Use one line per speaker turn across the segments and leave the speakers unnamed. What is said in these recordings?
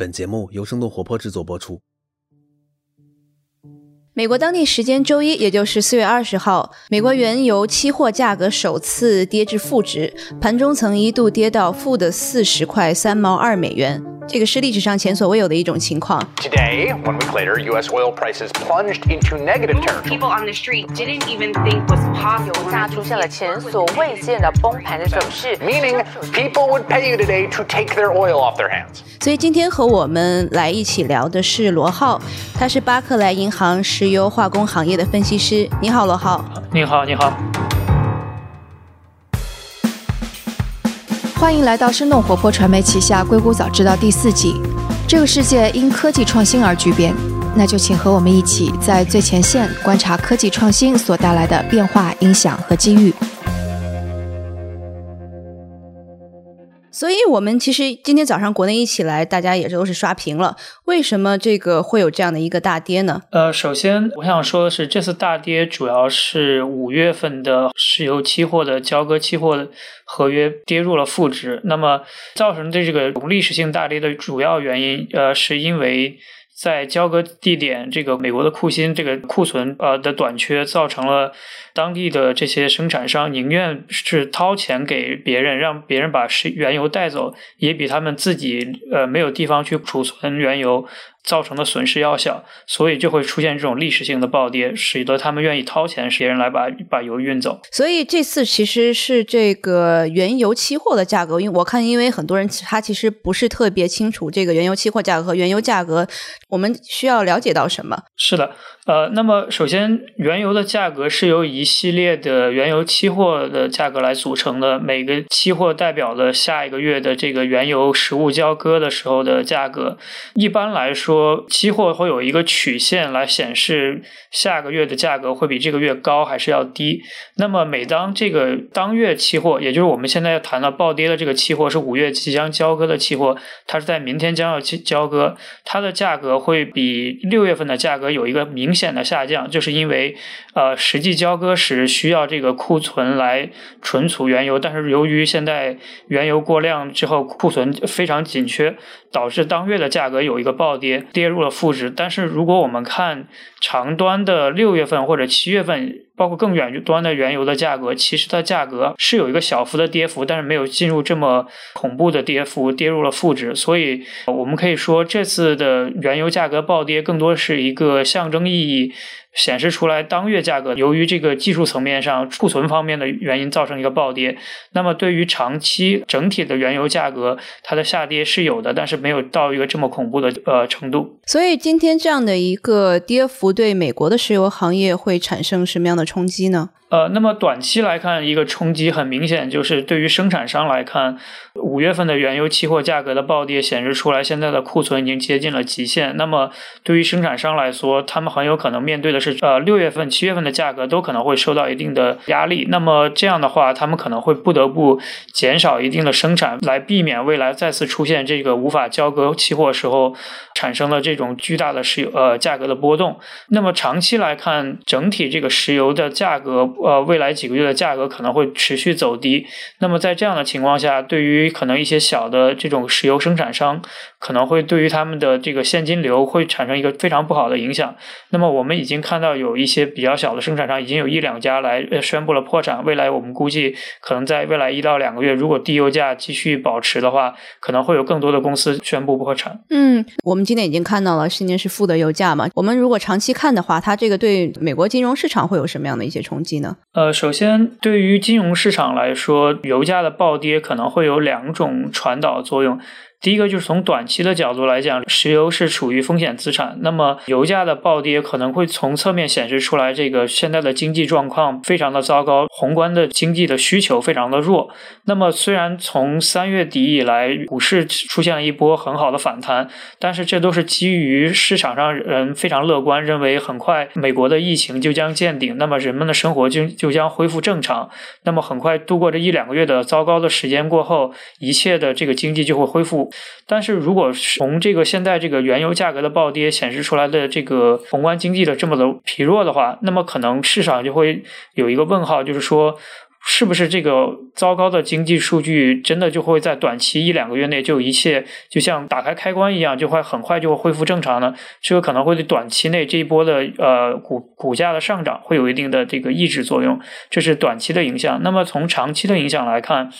本节目由生动活泼制作播出。
美国当地时间周一，也就是四月二十号，美国原油期货价格首次跌至负值，盘中曾一度跌到负的四十块三毛二美元。这个是历史上前所未有的一种情况。
Today, one week later, U.S. oil prices plunged into negative territory.
People on the street didn't even think was possible.
油价出现了前所未见的崩盘的走势
，Meaning, people would pay you today to take their oil off their hands.
所以今天和我们来一起聊的是罗浩，他是巴克莱银行石油化工行业的分析师。你好，罗浩。
你好，你好。
欢迎来到生动活泼传媒旗下《硅谷早知道》第四季。这个世界因科技创新而巨变，那就请和我们一起在最前线观察科技创新所带来的变化、影响和机遇。
所以，我们其实今天早上国内一起来，大家也都是刷屏了。为什么这个会有这样的一个大跌呢？
呃，首先我想说的是，这次大跌主要是五月份的石油期货的交割期货合约跌入了负值。那么，造成的这个历史性大跌的主要原因，呃，是因为。在交割地点，这个美国的库欣这个库存呃的短缺，造成了当地的这些生产商宁愿是掏钱给别人，让别人把石原油带走，也比他们自己呃没有地方去储存原油造成的损失要小，所以就会出现这种历史性的暴跌，使得他们愿意掏钱，别人来把把油运走。
所以这次其实是这个原油期货的价格，因为我看，因为很多人他其实不是特别清楚这个原油期货价格和原油价格，我们需要了解到什么？
是的，呃，那么首先，原油的价格是由一系列的原油期货的价格来组成的，每个期货代表了下一个月的这个原油实物交割的时候的价格。一般来说，说期货会有一个曲线来显示下个月的价格会比这个月高还是要低。那么每当这个当月期货，也就是我们现在要谈到暴跌的这个期货是五月即将交割的期货，它是在明天将要交割，它的价格会比六月份的价格有一个明显的下降，就是因为呃实际交割时需要这个库存来存储原油，但是由于现在原油过量之后库存非常紧缺，导致当月的价格有一个暴跌，跌入了负值。但是如果我们看长端的六月份或者七月份，包括更远端的原油的价格，其实它价格是有一个小幅的跌幅，但是没有进入这么恐怖的跌幅，跌入了负值。所以我们可以说，这次的原油价格暴跌更多是一个象征意义。显示出来当月价格由于这个技术层面上库存方面的原因造成一个暴跌，那么对于长期整体的原油价格，它的下跌是有的，但是没有到一个这么恐怖的呃程度。
所以今天这样的一个跌幅对美国的石油行业会产生什么样的冲击呢？
呃，那么短期来看，一个冲击很明显，就是对于生产商来看，五月份的原油期货价格的暴跌显示出来，现在的库存已经接近了极限。那么对于生产商来说，他们很有可能面对的是，呃，六月份、七月份的价格都可能会受到一定的压力。那么这样的话，他们可能会不得不减少一定的生产，来避免未来再次出现这个无法交割期货时候产生的这种巨大的石油呃价格的波动。那么长期来看，整体这个石油的价格。呃，未来几个月的价格可能会持续走低。那么在这样的情况下，对于可能一些小的这种石油生产商，可能会对于他们的这个现金流会产生一个非常不好的影响。那么我们已经看到有一些比较小的生产商，已经有一两家来宣布了破产。未来我们估计，可能在未来一到两个月，如果低油价继续保持的话，可能会有更多的公司宣布破产。
嗯，我们今天已经看到了，今年是负的油价嘛。我们如果长期看的话，它这个对美国金融市场会有什么样的一些冲击呢？
呃，首先，对于金融市场来说，油价的暴跌可能会有两种传导作用。第一个就是从短期的角度来讲，石油是处于风险资产，那么油价的暴跌可能会从侧面显示出来，这个现在的经济状况非常的糟糕，宏观的经济的需求非常的弱。那么虽然从三月底以来，股市出现了一波很好的反弹，但是这都是基于市场上人非常乐观，认为很快美国的疫情就将见顶，那么人们的生活就就将恢复正常，那么很快度过这一两个月的糟糕的时间过后，一切的这个经济就会恢复。但是如果从这个现在这个原油价格的暴跌显示出来的这个宏观经济的这么的疲弱的话，那么可能市场就会有一个问号，就是说是不是这个糟糕的经济数据真的就会在短期一两个月内就一切就像打开开关一样，就会很快就会恢复正常呢？这个可能会对短期内这一波的呃股股价的上涨会有一定的这个抑制作用，这是短期的影响。那么从长期的影响来看。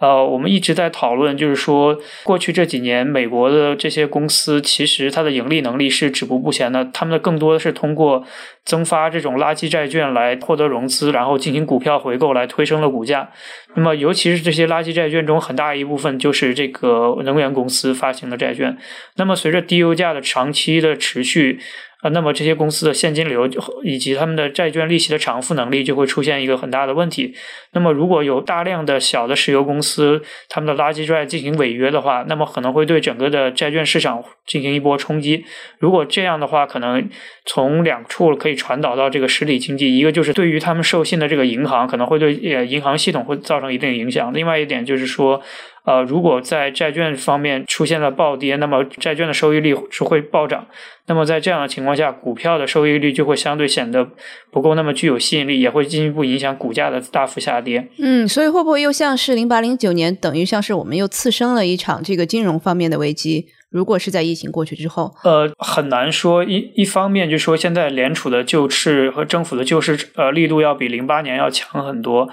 呃，我们一直在讨论，就是说，过去这几年，美国的这些公司其实它的盈利能力是止步不前的，他们的更多的是通过增发这种垃圾债券来获得融资，然后进行股票回购来推升了股价。那么，尤其是这些垃圾债券中，很大一部分就是这个能源公司发行的债券。那么，随着低油价的长期的持续。啊，那么这些公司的现金流以及他们的债券利息的偿付能力就会出现一个很大的问题。那么，如果有大量的小的石油公司他们的垃圾债进行违约的话，那么可能会对整个的债券市场进行一波冲击。如果这样的话，可能从两处可以传导到这个实体经济，一个就是对于他们授信的这个银行可能会对呃银行系统会造成一定影响。另外一点就是说。呃，如果在债券方面出现了暴跌，那么债券的收益率是会暴涨。那么在这样的情况下，股票的收益率就会相对显得不够那么具有吸引力，也会进一步影响股价的大幅下跌。
嗯，所以会不会又像是零八零九年，等于像是我们又次生了一场这个金融方面的危机？如果是在疫情过去之后，
呃，很难说。一一方面就是说现在联储的救市和政府的救市呃力度要比零八年要强很多。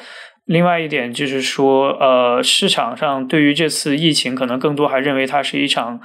另外一点就是说，呃，市场上对于这次疫情，可能更多还认为它是一场。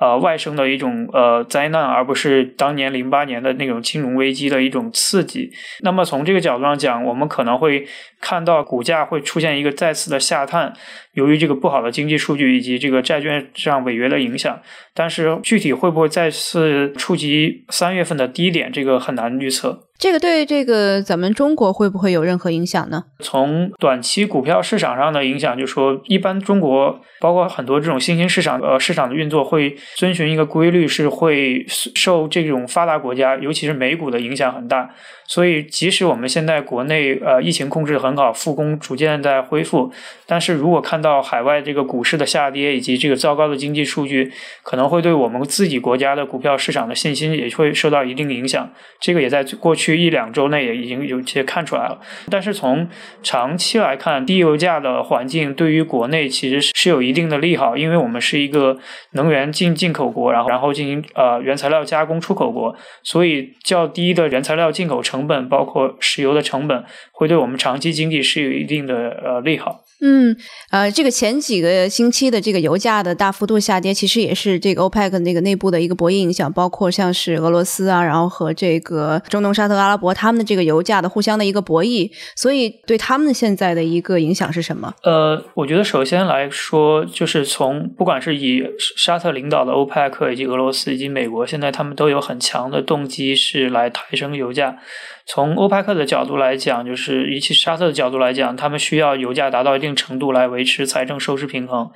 呃，外生的一种呃灾难，而不是当年零八年的那种金融危机的一种刺激。那么从这个角度上讲，我们可能会看到股价会出现一个再次的下探，由于这个不好的经济数据以及这个债券上违约的影响。但是具体会不会再次触及三月份的低点，这个很难预测。
这个对这个咱们中国会不会有任何影响呢？
从短期股票市场上的影响，就说一般中国包括很多这种新兴市场呃市场的运作会。遵循一个规律是会受这种发达国家，尤其是美股的影响很大。所以，即使我们现在国内呃疫情控制很好，复工逐渐在恢复，但是如果看到海外这个股市的下跌以及这个糟糕的经济数据，可能会对我们自己国家的股票市场的信心也会受到一定影响。这个也在过去一两周内也已经有些看出来了。但是从长期来看，低油价的环境对于国内其实是有一定的利好，因为我们是一个能源进进口国，然后然后进行呃原材料加工出口国，所以较低的原材料进口成。成本包括石油的成本，会对我们长期经济是有一定的呃利好。
嗯，呃，这个前几个星期的这个油价的大幅度下跌，其实也是这个欧佩克那个内部的一个博弈影响，包括像是俄罗斯啊，然后和这个中东沙特阿拉伯他们的这个油价的互相的一个博弈，所以对他们现在的一个影响是什么？
呃，我觉得首先来说，就是从不管是以沙特领导的欧佩克，以及俄罗斯以及美国，现在他们都有很强的动机是来抬升油价。从欧派克的角度来讲，就是以及沙特的角度来讲，他们需要油价达到一定程度来维持财政收支平衡。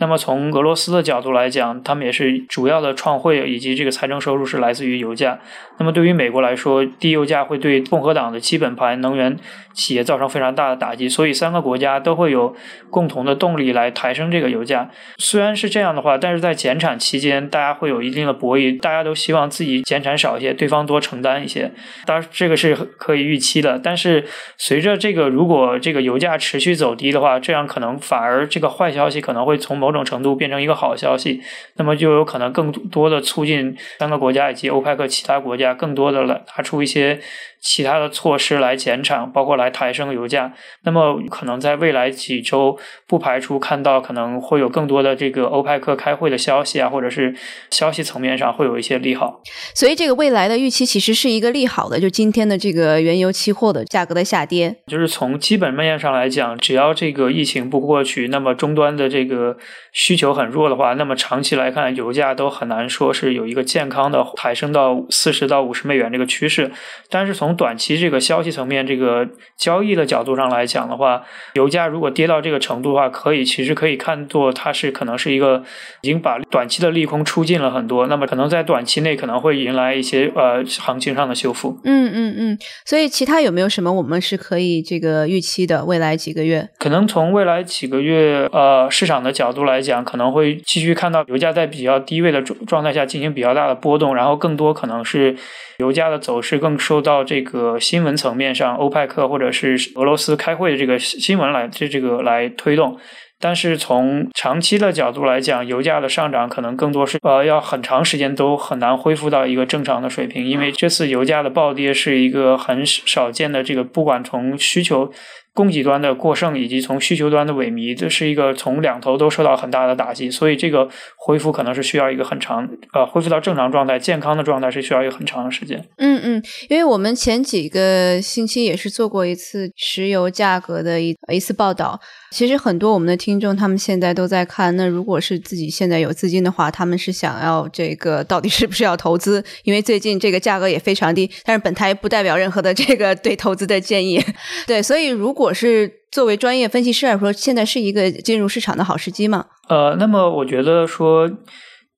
那么从俄罗斯的角度来讲，他们也是主要的创汇以及这个财政收入是来自于油价。那么对于美国来说，低油价会对共和党的基本盘能源企业造成非常大的打击。所以三个国家都会有共同的动力来抬升这个油价。虽然是这样的话，但是在减产期间，大家会有一定的博弈，大家都希望自己减产少一些，对方多承担一些。当然这个是可以预期的。但是随着这个如果这个油价持续走低的话，这样可能反而这个坏消息可能会从某某种程度变成一个好消息，那么就有可能更多的促进三个国家以及欧派克其他国家更多的来拿出一些。其他的措施来减产，包括来抬升油价。那么可能在未来几周，不排除看到可能会有更多的这个欧派克开会的消息啊，或者是消息层面上会有一些利好。
所以这个未来的预期其实是一个利好的，就今天的这个原油期货的价格的下跌，
就是从基本面上来讲，只要这个疫情不过去，那么终端的这个需求很弱的话，那么长期来看，油价都很难说是有一个健康的抬升到四十到五十美元这个趋势。但是从从短期这个消息层面、这个交易的角度上来讲的话，油价如果跌到这个程度的话，可以其实可以看作它是可能是一个已经把短期的利空出尽了很多，那么可能在短期内可能会迎来一些呃行情上的修复。
嗯嗯嗯，所以其他有没有什么我们是可以这个预期的未来几个月？
可能从未来几个月。月呃市场的角度来讲，可能会继续看到油价在比较低位的状状态下进行比较大的波动，然后更多可能是油价的走势更受到这个新闻层面上，欧派克或者是俄罗斯开会的这个新闻来这这个来推动。但是从长期的角度来讲，油价的上涨可能更多是呃要很长时间都很难恢复到一个正常的水平，因为这次油价的暴跌是一个很少见的这个，不管从需求。供给端的过剩以及从需求端的萎靡，这是一个从两头都受到很大的打击，所以这个恢复可能是需要一个很长，呃，恢复到正常状态、健康的状态是需要一个很长的时间。
嗯嗯，因为我们前几个星期也是做过一次石油价格的一一次报道。其实很多我们的听众，他们现在都在看。那如果是自己现在有资金的话，他们是想要这个到底是不是要投资？因为最近这个价格也非常低。但是本台不代表任何的这个对投资的建议。对，所以如果我是作为专业分析师来说，现在是一个进入市场的好时机吗？
呃，那么我觉得说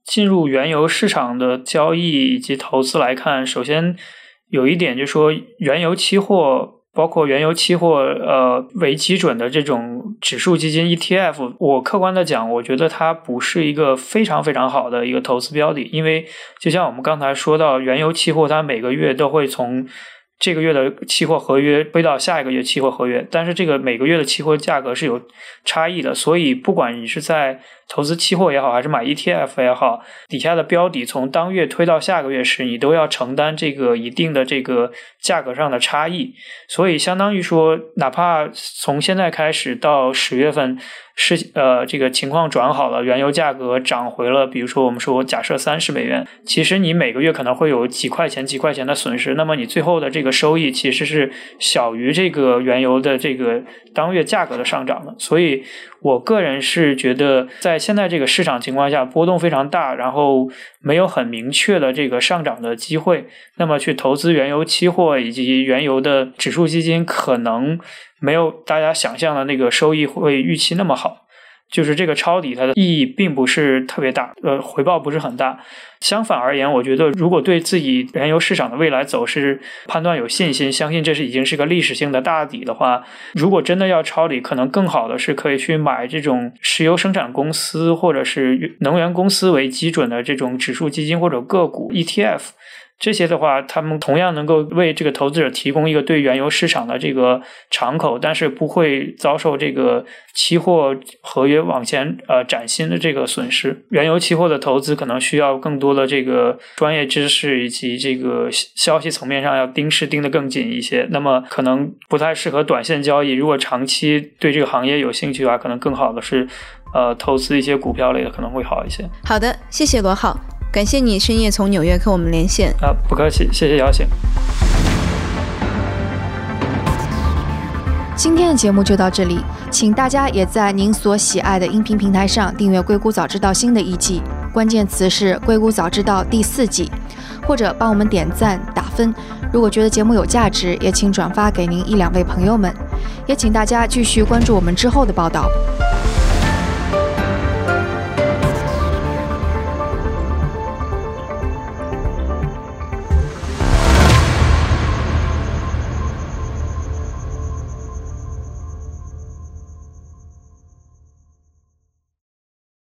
进入原油市场的交易以及投资来看，首先有一点就是说原油期货。包括原油期货，呃，为基准的这种指数基金 ETF，我客观的讲，我觉得它不是一个非常非常好的一个投资标的，因为就像我们刚才说到，原油期货它每个月都会从这个月的期货合约背到下一个月期货合约，但是这个每个月的期货价格是有差异的，所以不管你是在投资期货也好，还是买 ETF 也好，底下的标的从当月推到下个月时，你都要承担这个一定的这个价格上的差异。所以相当于说，哪怕从现在开始到十月份是呃这个情况转好了，原油价格涨回了，比如说我们说假设三十美元，其实你每个月可能会有几块钱几块钱的损失，那么你最后的这个收益其实是小于这个原油的这个当月价格的上涨的。所以我个人是觉得在现在这个市场情况下，波动非常大，然后没有很明确的这个上涨的机会。那么去投资原油期货以及原油的指数基金，可能没有大家想象的那个收益会预期那么好。就是这个抄底，它的意义并不是特别大，呃，回报不是很大。相反而言，我觉得如果对自己原油市场的未来走势判断有信心，相信这是已经是个历史性的大底的话，如果真的要抄底，可能更好的是可以去买这种石油生产公司或者是能源公司为基准的这种指数基金或者个股 ETF。这些的话，他们同样能够为这个投资者提供一个对原油市场的这个敞口，但是不会遭受这个期货合约往前呃崭新的这个损失。原油期货的投资可能需要更多的这个专业知识以及这个消息层面上要盯是盯得更紧一些。那么可能不太适合短线交易。如果长期对这个行业有兴趣的话，可能更好的是呃投资一些股票类的可能会好一些。
好的，谢谢罗浩。感谢你深夜从纽约跟我们连线
啊，不客气，谢谢邀请。
今天的节目就到这里，请大家也在您所喜爱的音频平台上订阅《硅谷早知道》新的一季，关键词是《硅谷早知道》第四季，或者帮我们点赞打分。如果觉得节目有价值，也请转发给您一两位朋友们。也请大家继续关注我们之后的报道。